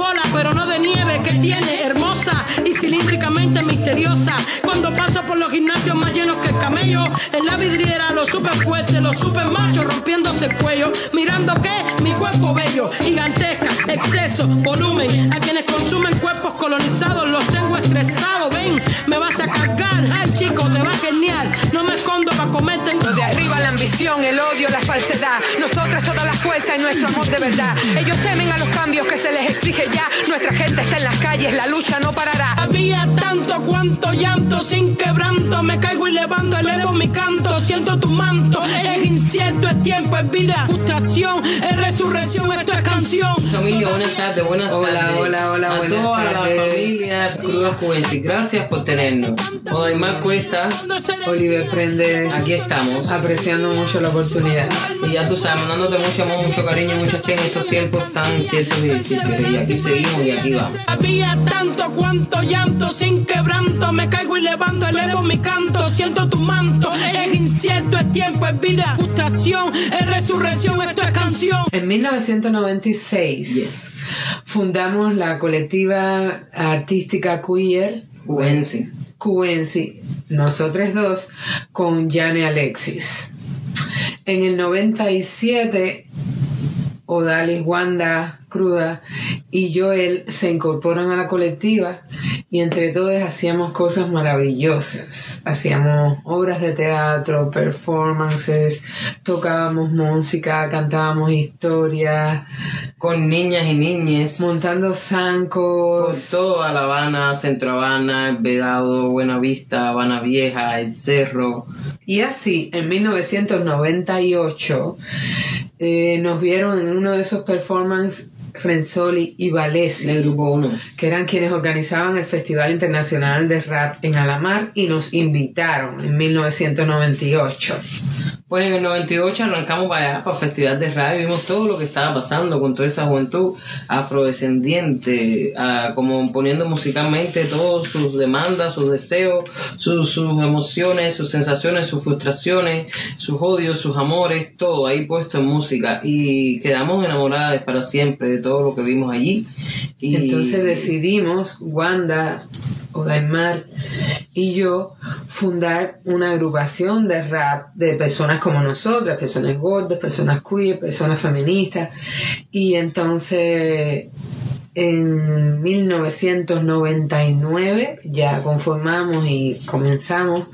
bola, pero no de nieve, que tiene hermosa y cilíndricamente misteriosa. Cuando paso por los gimnasios más llenos que el camello, en la vidriera los super fuertes, los super machos rompiéndose el cuello, mirando que mi cuerpo bello, gigantesca, exceso, volumen, a quienes consumen cuerpos colonizados los tengo estresados, ven, me vas a cargar, ay chico, te va genial, no me escondo para comerte. De arriba la ambición, el odio, la falsedad, nosotras toda la fuerza y nuestro amor de verdad. Ellos temen a los cambios que se les exige ya, nuestra gente está en las calles, la lucha no parará. Había tanto cuanto llanto sin quebranto, me caigo y levanto, elevo mi canto, siento tu manto, es incierto, es tiempo, es vida, frustración, es resurrección, esto es canción. Familia, buenas tardes, buenas Hola, tardes. hola, hola, A buenas toda la tardes. familia Crudas Cubensis, gracias por tenernos. Odaimar Cuesta, Oliver Prendes, aquí estamos. apreciando mucho la oportunidad. Y ya tú sabes, mandándote mucho amor, mucho cariño, mucho che en estos tiempos tan inciertos y difíciles. Y aquí seguimos y aquí vamos. Había tanto cuanto llanto sin quebranto, me caigo y levanto, elevo mi canto, siento tu manto, es incierto, es tiempo, es vida, frustración, es resurrección, esto es canción. En 1996 Yes. fundamos la colectiva artística queer Cubensis. Cubensi, nosotros dos, con Jane Alexis. En el 97, Odalis, Wanda, Cruda y Joel se incorporan a la colectiva y entre todos hacíamos cosas maravillosas. Hacíamos obras de teatro, performances, tocábamos música, cantábamos historias, Con niñas y niñes. montando zancos. toda La Habana, Centro Habana, Vedado, Buenavista, Habana Vieja, El Cerro. Y así, en 1998, eh, nos vieron en uno de esos performances Renzoli y Valesi, del Grupo 1. que eran quienes organizaban el Festival Internacional de Rap en Alamar y nos invitaron en 1998. Pues en el 98 arrancamos para allá, para el Festival de Radio, y vimos todo lo que estaba pasando con toda esa juventud afrodescendiente, ah, como poniendo musicalmente todas sus demandas, sus deseos, sus, sus emociones, sus sensaciones, sus frustraciones, sus odios, sus amores, todo ahí puesto en música. Y quedamos enamoradas para siempre de todo lo que vimos allí. Y Entonces decidimos, Wanda, Odaimar y yo, fundar una agrupación de rap de personas como nosotras, personas gordas, personas queer, personas feministas. Y entonces, en 1999, ya conformamos y comenzamos,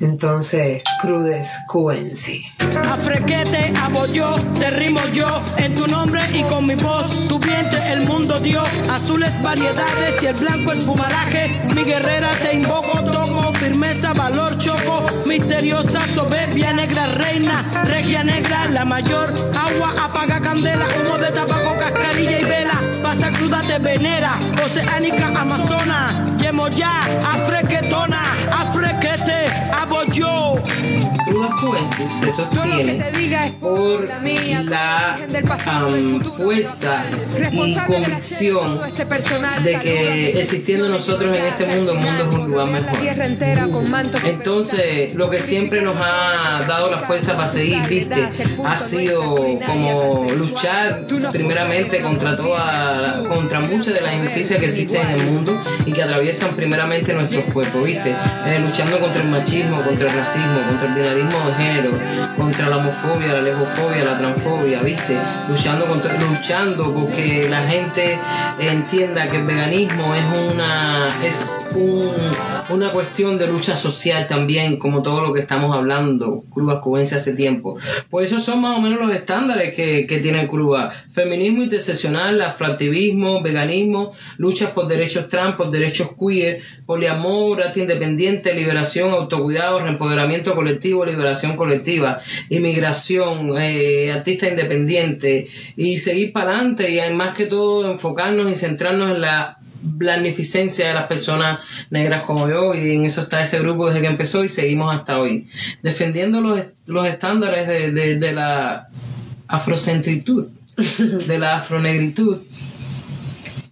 entonces, Crudes Cubensi. A frequete, yo, te rimo yo, en tu nombre y con mi voz, tu vientre el mundo dio, azules variedades y el blanco el fumaraje, mi guerrera te invoco, toco, firmeza, valor, choco, misteriosa, soberbia, negra, reina, regia negra, la mayor, agua, apaga candela, humo de tabaco, cascarilla y vela, pasa cruda, te venera, oceánica, amazona, yemo ya, afrequetona, afrequete, hago yo. Crudas Cubensis se sostiene por la mía, la virgen del pasado, del am, futuro. fuerza y convicción este de que existiendo nosotros en este mundo, el mundo es un lugar mejor. Entonces, lo que siempre nos ha dado la fuerza para seguir, viste, ha sido como luchar primeramente contra toda, contra muchas de las injusticias que existen en el mundo y que atraviesan primeramente nuestros cuerpos, viste, Eh, luchando contra el machismo, contra el racismo, contra el binarismo de género, contra la homofobia, la lesbofobia, la transfobia, viste, luchando contra, luchando porque la gente entienda que el veganismo es una, es un, una cuestión de lucha social también, como todo lo que estamos hablando, Cuba Cubense hace tiempo. Pues esos son más o menos los estándares que, que tiene Cuba. Feminismo interseccional, afroactivismo, veganismo, luchas por derechos trans, por derechos queer, poliamor, arte independiente, liberación, autocuidado, reempoderamiento colectivo, liberación colectiva, inmigración, eh, artista independiente y seguir para adelante y más que todo enfocarnos y centrarnos en la magnificencia de las personas negras como yo y en eso está ese grupo desde que empezó y seguimos hasta hoy defendiendo los, los estándares de, de, de la afrocentritud de la afronegritud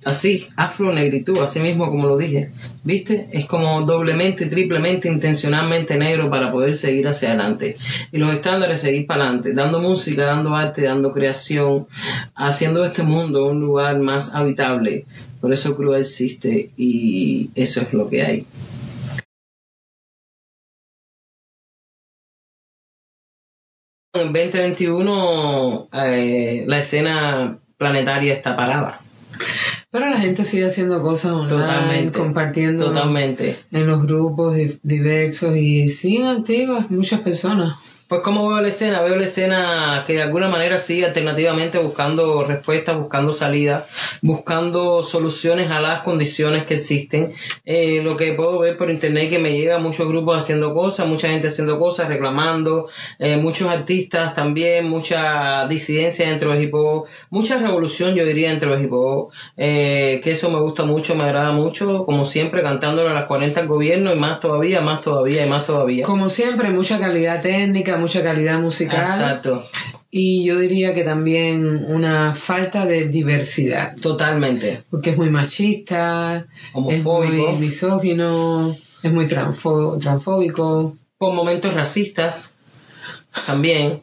así, afro-negritud, así mismo como lo dije, ¿viste? Es como doblemente, triplemente, intencionalmente negro para poder seguir hacia adelante. Y los estándares seguir para adelante, dando música, dando arte, dando creación, haciendo este mundo un lugar más habitable. Por eso Cruz existe y eso es lo que hay. En 2021 eh, la escena planetaria está parada. Pero la gente sigue haciendo cosas online, compartiendo totalmente. en los grupos diversos y siguen activas muchas personas. Pues como veo la escena, veo la escena que de alguna manera sigue alternativamente buscando respuestas, buscando salidas, buscando soluciones a las condiciones que existen. Eh, lo que puedo ver por internet que me llega muchos grupos haciendo cosas, mucha gente haciendo cosas, reclamando, eh, muchos artistas también, mucha disidencia dentro de hip hop, mucha revolución yo diría dentro de hip eh, que eso me gusta mucho, me agrada mucho, como siempre cantándolo a las 40 al gobierno y más todavía, más todavía y más todavía. Como siempre, mucha calidad técnica, mucha calidad musical. Exacto. Y yo diría que también una falta de diversidad. Totalmente. Porque es muy machista, homofóbico, es muy misógino, es muy transfóbico. Con momentos racistas también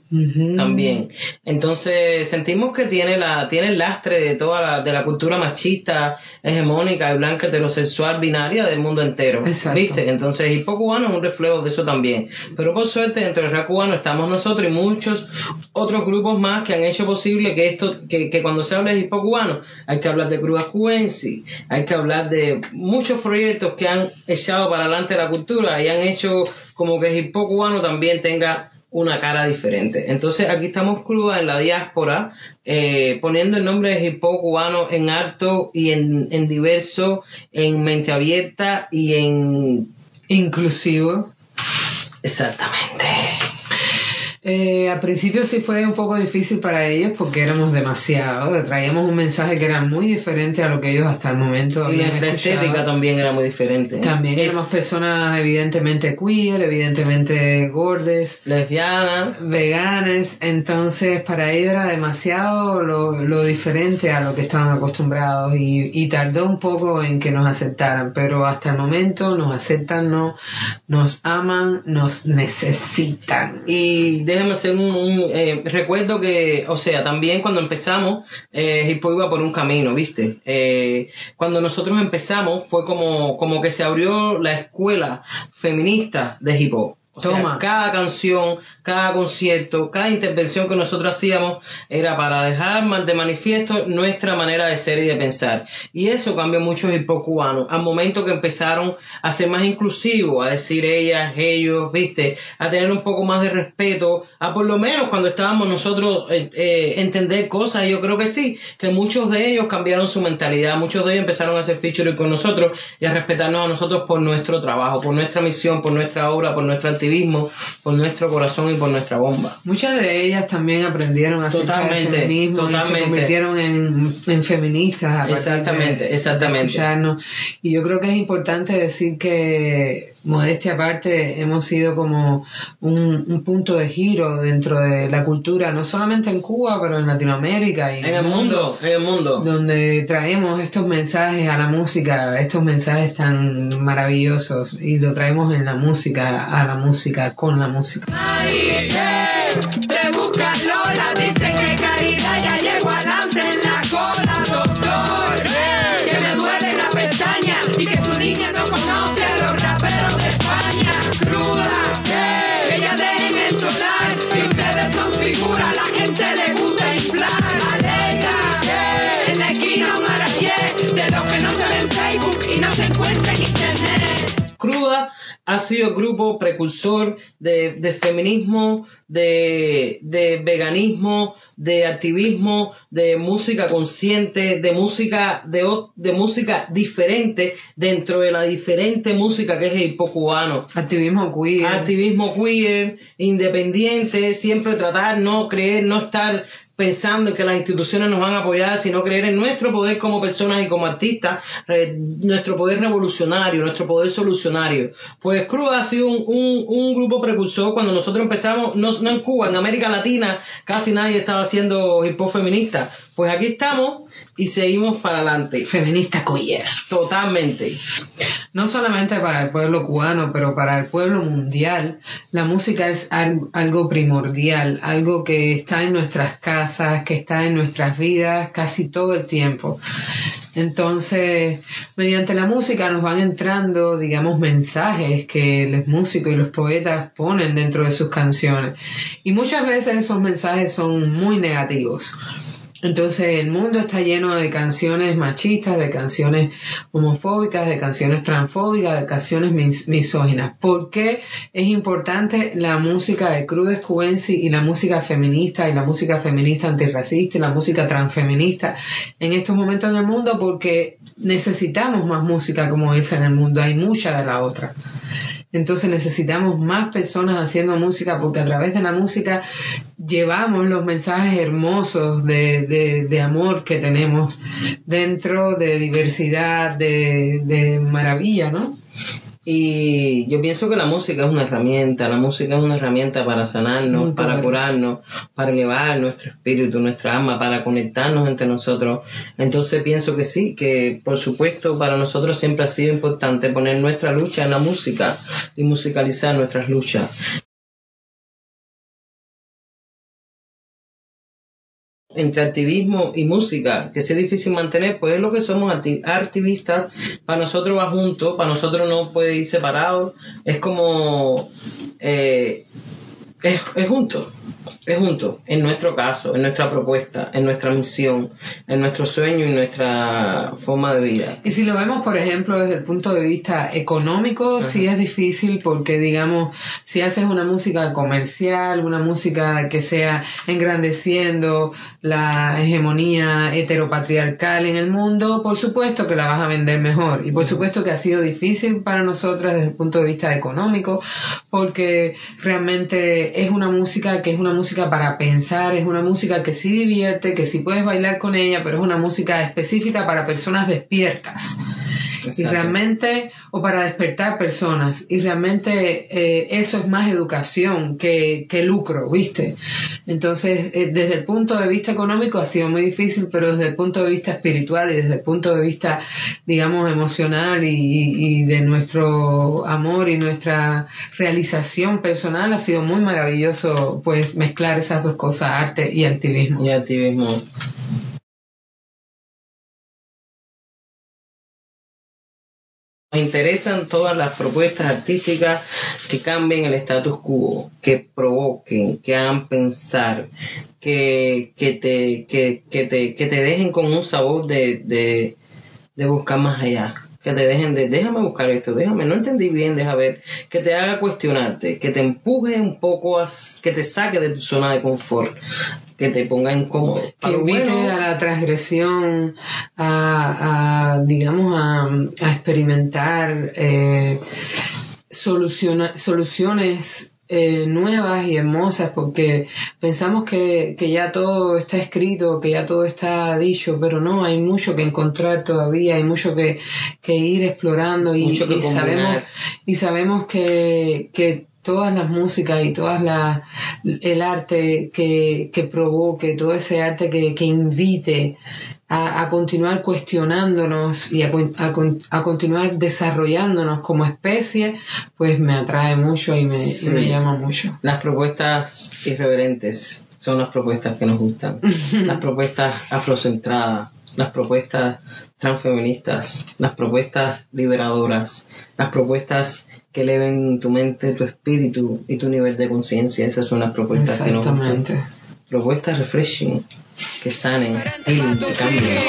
también. Entonces sentimos que tiene la tiene el lastre de toda la de la cultura machista hegemónica y blanca heterosexual binaria del mundo entero. Viste entonces Hipo Cubano es un reflejo de eso también. Pero por suerte dentro del rap cubano estamos nosotros y muchos otros grupos más que han hecho posible que esto que, que cuando se habla de Hipo Cubano hay que hablar de Cruz Cuenci hay que hablar de muchos proyectos que han echado para adelante la cultura y han hecho como que Cubano también tenga una cara diferente. Entonces aquí estamos cruda en la diáspora, eh, poniendo el nombre de hip cubano en alto y en, en diverso, en mente abierta y en inclusivo. Exactamente. Eh, al principio sí fue un poco difícil para ellos porque éramos demasiado, traíamos un mensaje que era muy diferente a lo que ellos hasta el momento habían Y la estética también era muy diferente. También éramos personas evidentemente queer, evidentemente gordes, lesbianas, veganas, entonces para ellos era demasiado lo, lo diferente a lo que estaban acostumbrados y, y, tardó un poco en que nos aceptaran, pero hasta el momento nos aceptan, no, nos aman, nos necesitan. Y de déjeme hacer un, eh, recuerdo que, o sea, también cuando empezamos, eh, Hip iba por un camino, ¿viste? Eh, cuando nosotros empezamos fue como, como que se abrió la escuela feminista de hip hop. O sea, cada canción, cada concierto, cada intervención que nosotros hacíamos era para dejar de manifiesto nuestra manera de ser y de pensar. Y eso cambió mucho el hip cubano. Al momento que empezaron a ser más inclusivos, a decir ellas, ellos, viste, a tener un poco más de respeto, a por lo menos cuando estábamos nosotros eh, eh, entender cosas. Y yo creo que sí, que muchos de ellos cambiaron su mentalidad, muchos de ellos empezaron a hacer featuring con nosotros y a respetarnos a nosotros por nuestro trabajo, por nuestra misión, por nuestra obra, por nuestra actividad por nuestro corazón y por nuestra bomba. Muchas de ellas también aprendieron a totalmente, feminismo totalmente. y se convirtieron en, feministas. exactamente, exactamente. Y yo creo que es importante decir que modestia aparte, hemos sido como un, punto de giro dentro de la cultura, no solamente en Cuba, pero en Latinoamérica y en el mundo, en el mundo, donde traemos estos mensajes a la música, estos mensajes tan maravillosos y lo traemos en la música, a la música, con la música. Ha sido grupo precursor de, feminismo, de, veganismo, de activismo, de música consciente, de música, de, de música diferente dentro de la diferente música que es el hip cubano. Activismo queer. Activismo queer, independiente, siempre tratar, no creer, no estar pensando en que las instituciones nos van a apoyar, sino creer en nuestro poder como personas y como artistas, nuestro poder revolucionario, nuestro poder solucionario. Pues Cruz ha sido un, grupo precursor cuando nosotros empezamos, no, no, en Cuba, en América Latina, casi nadie estaba haciendo hip hop feminista. Pues aquí estamos y seguimos para adelante. Feminista queer. Totalmente. No solamente para el pueblo cubano, pero para el pueblo mundial, la música es algo primordial, algo que está en nuestras casas, que está en nuestras vidas casi todo el tiempo. Entonces, mediante la música nos van entrando, digamos, mensajes que los músicos y los poetas ponen dentro de sus canciones. Y muchas veces esos mensajes son muy negativos. Entonces el mundo está lleno de canciones machistas, de canciones homofóbicas, de canciones transfóbicas, de canciones misóginas. ¿Por qué es importante la música de Cruz Cubensi y la música feminista y la música feminista antirracista y la música transfeminista en estos momentos en el mundo? Porque necesitamos más música como esa en el mundo. Hay mucha de la otra. Entonces necesitamos más personas haciendo música porque a través de la música llevamos los mensajes hermosos de, de, amor que tenemos dentro de diversidad, de, de maravilla, ¿no? Y yo pienso que la música es una herramienta, la música es una herramienta para sanarnos, para curarnos, para elevar nuestro espíritu, nuestra alma, para conectarnos entre nosotros. Entonces pienso que sí, que por supuesto para nosotros siempre ha sido importante poner nuestra lucha en la música y musicalizar nuestras luchas. Entre activismo y música, que sea difícil mantener, pues es lo que somos activistas, para nosotros va junto, para nosotros no puede ir separado, es como, eh, es, es junto es junto, en nuestro caso, en nuestra propuesta, en nuestra misión, en nuestro sueño y nuestra forma de vida. Y si lo vemos, por ejemplo, desde el punto de vista económico, sí es difícil porque, digamos, si haces una música comercial, una música que sea engrandeciendo la hegemonía heteropatriarcal en el mundo, por supuesto que la vas a vender mejor. Y por supuesto que ha sido difícil para nosotras desde el punto de vista económico porque realmente es una música que es una música para pensar, es una música que sí divierte, que sí puedes bailar con ella, pero es una música específica para personas despiertas. Y realmente, o para despertar personas. Y realmente eh, eso es más educación que, que lucro, ¿viste? Entonces, eh, desde el punto de vista económico ha sido muy difícil, pero desde el punto de vista espiritual y desde el punto de vista, digamos, emocional y, y de nuestro amor y nuestra realización personal ha sido muy maravilloso, pues, mezclar esas dos cosas, arte y activismo. Y activismo. Interesan todas las propuestas artísticas que cambien el status quo, que provoquen, que hagan pensar, que, que, te, que, te, que te dejen con un sabor de, de, de buscar más allá que te dejen de, déjame buscar esto, déjame, no entendí bien, deja ver, que te haga cuestionarte, que te empuje un poco, a, que te saque de tu zona de confort, que te ponga incómodo. Que invite a la transgresión, a, digamos, a, experimentar eh, soluciones eh, nuevas y hermosas porque pensamos que, que, ya todo está escrito, que ya todo está dicho, pero no, hay mucho que encontrar todavía, hay mucho que, que ir explorando y, sabemos, y sabemos que, que todas las músicas y todas las el arte que, que provoque, todo ese arte que, que invite a, continuar cuestionándonos y a, a, continuar desarrollándonos como especie, pues me atrae mucho y me, me llama mucho. Las propuestas irreverentes son las propuestas que nos gustan. las propuestas afrocentradas, las propuestas transfeministas, las propuestas liberadoras, las propuestas que eleven tu mente, tu espíritu y tu nivel de conciencia. Esas son las propuestas que nos gustan. Propuestas refreshing que sanen, healing, que cambien.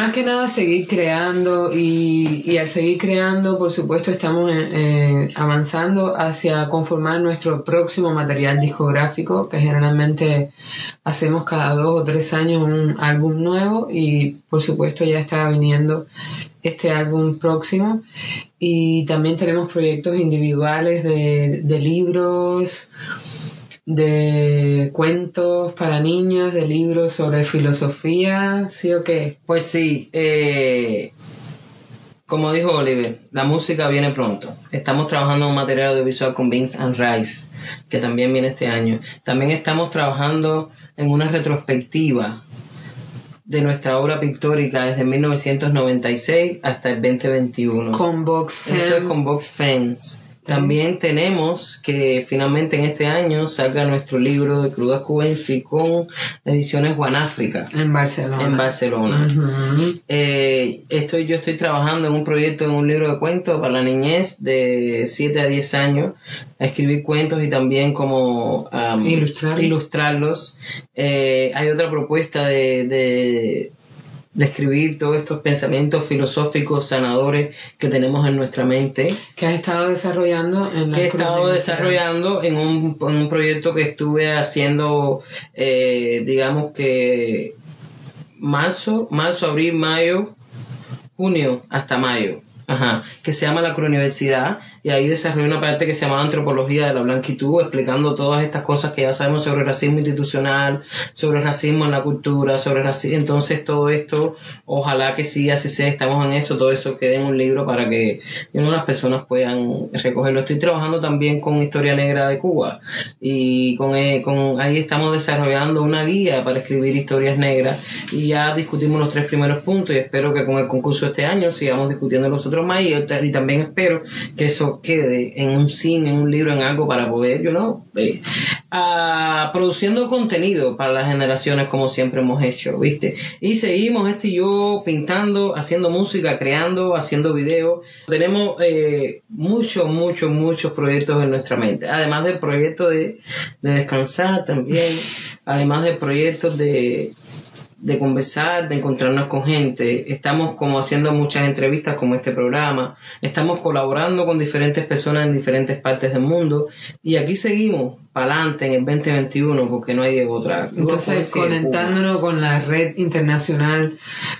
Más que nada seguir creando y, y al seguir creando, por supuesto, estamos eh, eh, avanzando hacia conformar nuestro próximo material discográfico, que generalmente hacemos cada dos o tres años un álbum nuevo y por supuesto ya está viniendo este álbum próximo. Y también tenemos proyectos individuales de, de libros, de cuentos para niños, de libros sobre filosofía, ¿sí o qué? Pues sí, eh, como dijo Oliver, la música viene pronto. Estamos trabajando en un material audiovisual con Vince and Rice, que también viene este año. También estamos trabajando en una retrospectiva de nuestra obra pictórica desde 1996 hasta el 2021. Con Vox Eso es con Vox Fans. También tenemos que finalmente en este año salga nuestro libro de Crudas Cubensi con ediciones Guanáfrica en Barcelona. en Barcelona. Eh, estoy, yo estoy trabajando en un proyecto, en un libro de cuentos para la niñez de 7 a 10 años, a escribir cuentos y también como am, Ilustrarlos. ilustrarlos. Eh, hay otra propuesta de, de, de escribir todos estos pensamientos filosóficos sanadores que tenemos en nuestra mente que has estado desarrollando en la que he estado desarrollando en un, en un proyecto que estuve haciendo, eh, digamos que marzo, marzo, abril, mayo, junio, hasta mayo, ajá, que se llama la Universidad y ahí desarrollé una parte que se llamaba Antropología de la Blanquitud, explicando todas estas cosas que ya sabemos sobre el racismo institucional, sobre racismo en la cultura, sobre el racismo, entonces todo esto, ojalá que sí, así sea, estamos en eso, todo eso quede en un libro para que you las personas puedan recogerlo. Estoy trabajando también con Historia Negra de Cuba y con, eh, con ahí estamos desarrollando una guía para escribir historias negras y ya discutimos los tres primeros puntos y espero que con el concurso de este año sigamos discutiendo los otros más y también espero que eso quede en un cine, en un libro, en algo para poder, you know, eh, ah, produciendo contenido para las generaciones como siempre hemos hecho, ¿viste? Y seguimos este y yo pintando, haciendo música, creando, haciendo videos. Tenemos eh, muchos, muchos, muchos proyectos en nuestra mente. Además del proyecto de, de descansar también, además del proyecto de de conversar, de encontrarnos con gente. Estamos como haciendo muchas entrevistas como este programa. Estamos colaborando con diferentes personas en diferentes partes del mundo. Y aquí seguimos para adelante en el 2021 porque no hay de otra. Entonces, conectándonos con la red internacional,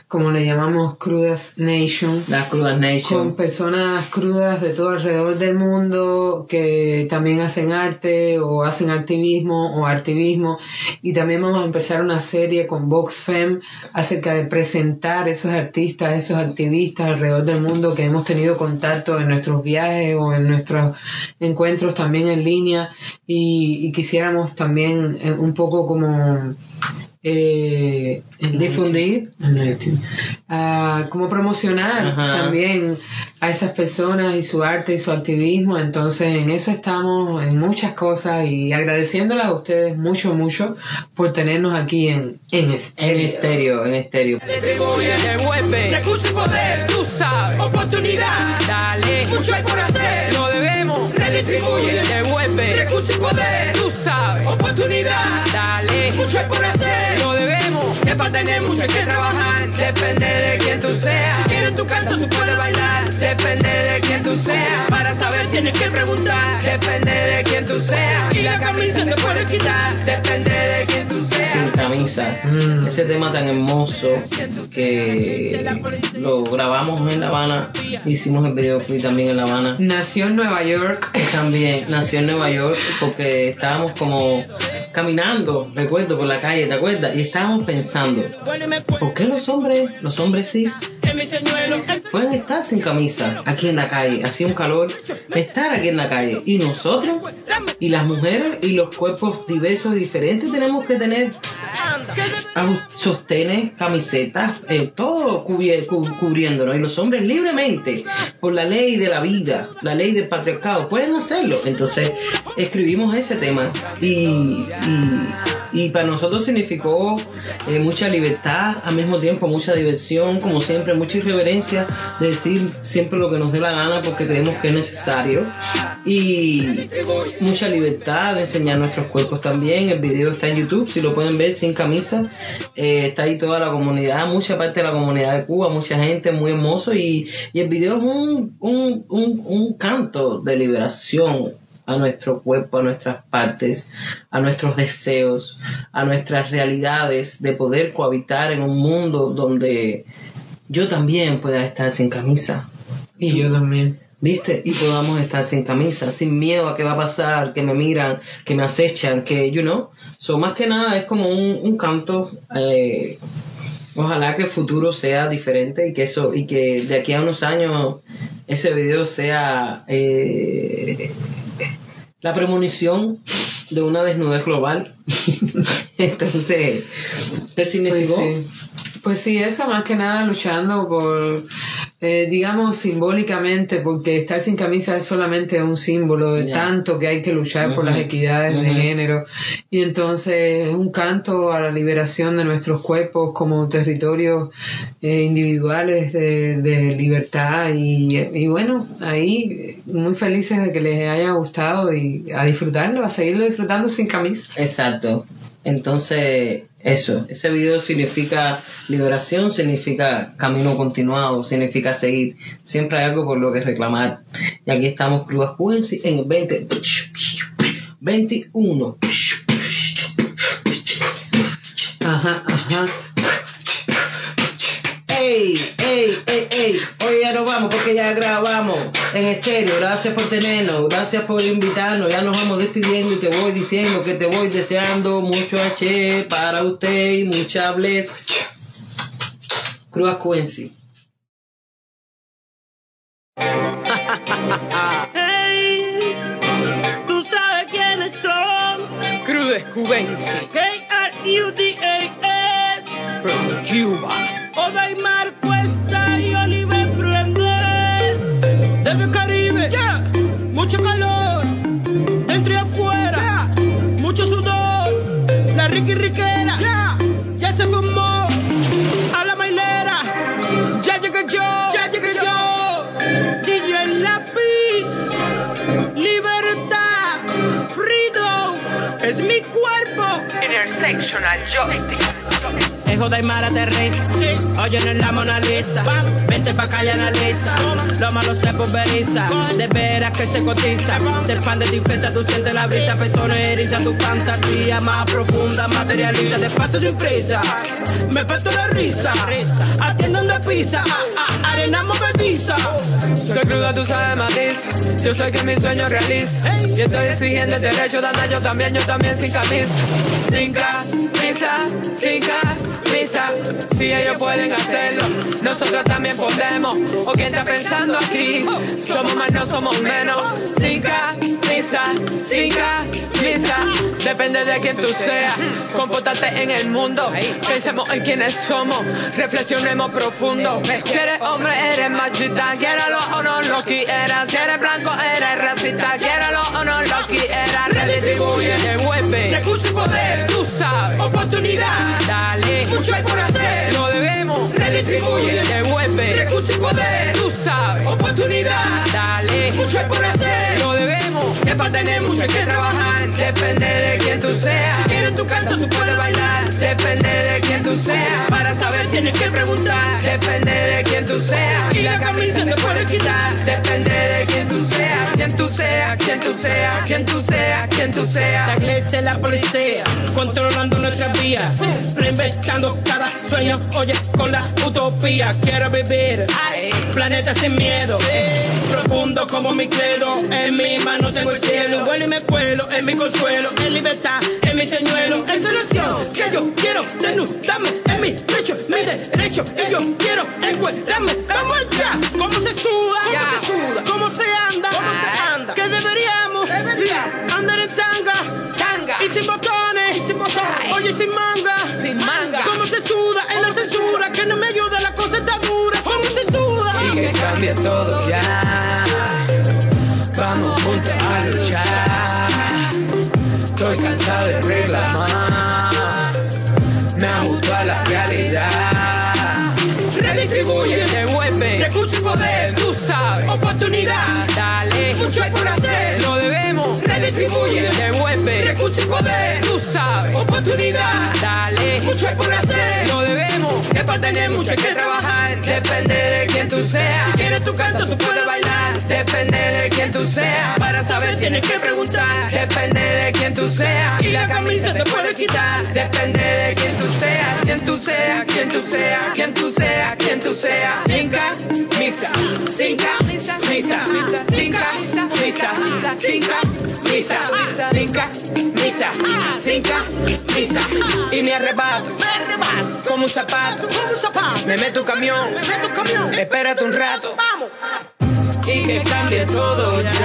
como le llamamos Crudas Nation, La Crudas Nation. con personas crudas de todo alrededor del mundo que también hacen arte o hacen activismo o activismo. Y también vamos a empezar una serie con Vox Fem acerca de presentar esos artistas, esos activistas alrededor del mundo que hemos tenido contacto en nuestros viajes o en nuestros encuentros también en línea y, y quisiéramos también eh, un poco como eh, en- Difundir. Ah, como promocionar Ajá. también a esas personas y su arte y su activismo. Entonces, en eso estamos, en muchas cosas y agradeciéndoles a ustedes mucho, mucho por tenernos aquí en, en este. En estéreo, en estéreo. Retribuye, devuelve, recurso y poder, tú sabes, oportunidad, dale, mucho hay por hacer, lo debemos, redistribuye, devuelve, recurso y poder, tú sabes, oportunidad, dale, mucho hay por mucho hay que trabajar, depende de quién tú seas, si quieres tu canto tú puedes bailar, depende de quién tú seas, para saber tienes que preguntar, depende de quién tú seas, y la camisa te puedes quitar, depende de quién tú seas. sin camisa. Mm. Ese tema tan hermoso que lo grabamos en La Habana, hicimos el videoclip también en La Habana. Nació en Nueva York. También nació en Nueva York porque estábamos como caminando, recuerdo, por la calle, ¿te acuerdas? Y estábamos pensando, ¿por qué los hombres, los hombres cis, pueden estar sin camisa aquí en la calle? Hacía un calor, estar aquí en la calle. Y nosotros, y las mujeres, y los cuerpos diversos y diferentes, tenemos que tener sostenes, camisetas, eh, todo cubie- cu- cubriéndonos. Y los hombres libremente, por la ley de la vida, la ley del patriarcado, pueden hacerlo. Entonces escribimos ese tema y y para nosotros significó eh, mucha libertad, al mismo tiempo mucha diversión, como siempre, mucha irreverencia de decir siempre lo que nos dé la gana porque creemos que es necesario. Y mucha libertad de enseñar nuestros cuerpos también. El video está en YouTube, si lo pueden ver sin camisa, eh, está ahí toda la comunidad, mucha parte de la comunidad de Cuba, mucha gente, muy hermoso. Y, y el video es un, un, un, un canto de liberación a nuestro cuerpo, a nuestras partes, a nuestros deseos, a nuestras realidades de poder cohabitar en un mundo donde yo también pueda estar sin camisa. Y yo también. ¿Viste? Y podamos estar sin camisa, sin miedo a qué va a pasar, que me miran, que me acechan, que, you know. So, más que nada es como un, un canto. Eh, ojalá que el futuro sea diferente y que eso, y que de aquí a unos años ese video sea eh, la premonición de una desnudez global. Entonces, ¿qué significó? Pues sí. Pues sí, eso más que nada luchando por, eh, digamos, simbólicamente, porque estar sin camisa es solamente un símbolo de tanto que hay que luchar por las equidades de género. Y entonces es un canto a la liberación de nuestros cuerpos como territorios eh, individuales de, de libertad. Y, y bueno, ahí muy felices de que les haya gustado y a disfrutarlo, a seguirlo disfrutando sin camisa. Exacto. Entonces, eso, ese video significa liberación, significa camino continuado, significa seguir. Siempre hay algo por lo que reclamar. Y aquí estamos, Cruz Cubensi, en el 20, 21. Ajá, ajá. ¡Ey, ey, ey, ey! Hoy ya nos vamos porque ya grabamos en estéreo. Gracias por tenernos, gracias por invitarnos. Ya nos vamos despidiendo y te voy diciendo que te voy deseando mucho H para usted y mucha bless. Cruz Cuenci. Hey, tú sabes quiénes son. Crudes Cubensi, K-R-U-D-A-S. from Cuba. Odaimar mucho calor. Dentro y afuera, mucho sudor. La Ricky Riquera, ya se formó. A la mailera, ya llegué yo, ya llegué yo. DJ Lápiz, libertad, freedom, es mi cuerpo. Intersectional. Mara aterriza, oye no es la Mona Lisa, vente pa' acá y analiza, lo malo se pulveriza, de veras que se cotiza, se expande, te infecta, tú sientes la brisa, personas eriza, tu fantasía. Más profunda, materializa, despacio sin prisa, me falta la risa, atiendan de pizza, ah, ah, arena movediza, Soy cruda, tú sabes matiz. Yo sé que mi sueño realiza. Y estoy exigiendo el derecho de andar yo también, yo también sin camisa. Sin camisa, sin camisa. Si ellos pueden hacerlo, nosotros también podemos. ¿O quién está pensando aquí? Somos más, no somos menos. Sin camisa, sin camisa. Depende de quién tú seas. Compórtate en el mundo. Pensemos en quiénes somos. Reflexionemos profundo. Si eres hombre, eres machista. Quiéralo o no lo quieras. Si eres blanco, eres racista. Quiéralo o no lo quieras. Redistribuye, devuelve. recurso y poder, Tú sabes. oportunidad. Mucho hay por hacer, Lo debemos. Redistribuye. devuelve. recurso y poder, Tú sabes. oportunidad, Dale. mucho hay por hacer, para tener mucho que trabajar. Depende de quién tú seas. Si quieres tu canto, tú puedes bailar. Depende de quién tú seas. Para saber tienes que preguntar. Depende de quién tú seas. Y la camisa te puede quitar. Depende de quién tú seas. Quién tú seas, quién tú seas, quién tú seas, quién tú La seas. iglesia y la policía, controlando nuestras vías, reinventando cada sueño, oye, con la utopía. Quiero vivir, planeta sin miedo, profundo como mi credo. En mi mano tengo el cielo, vuelo y me cuelo, en mi consuelo, en libertad, en mi señuelo, en solución. Que yo quiero desnudarme en mis pechos, mi derecho, y yo quiero encuadrarme. Vamos allá, cómo se suda, cómo se suda, cómo se anda, cómo se anda, que deberíamos, andar en tanga. Tanga. Y sin botones, y sin botones, oye sin manga, Sin manga. ¿Cómo se suda en la censura? Que no me ayuda, la cosa está dura. ¿Cómo se suda? Y que cambie todo ya ponte a luchar. Estoy cansado de reclamar, me ajusto a la realidad. Redistribuye, devuelve, recursos y poder, tú sabes, oportunidad, dale, mucho hay por oportunidad, dale, mucho hay por hacer, lo debemos, que para tener mucho que trabajar, depende de quién tú seas, si quieres tu canto, tú puedes bailar, depende de quién tú seas, para saber tienes que preguntar, depende de quién tú seas, y la camisa te puede quitar, depende de quién tú seas, quién tú seas, quién tú seas, quién tú seas, quién tú seas, cinca, misa, cinca, misa, como un zapato, como un zapato, me meto un camión, me meto un camión, espérate un rato, vamos, y que cambie todo ya.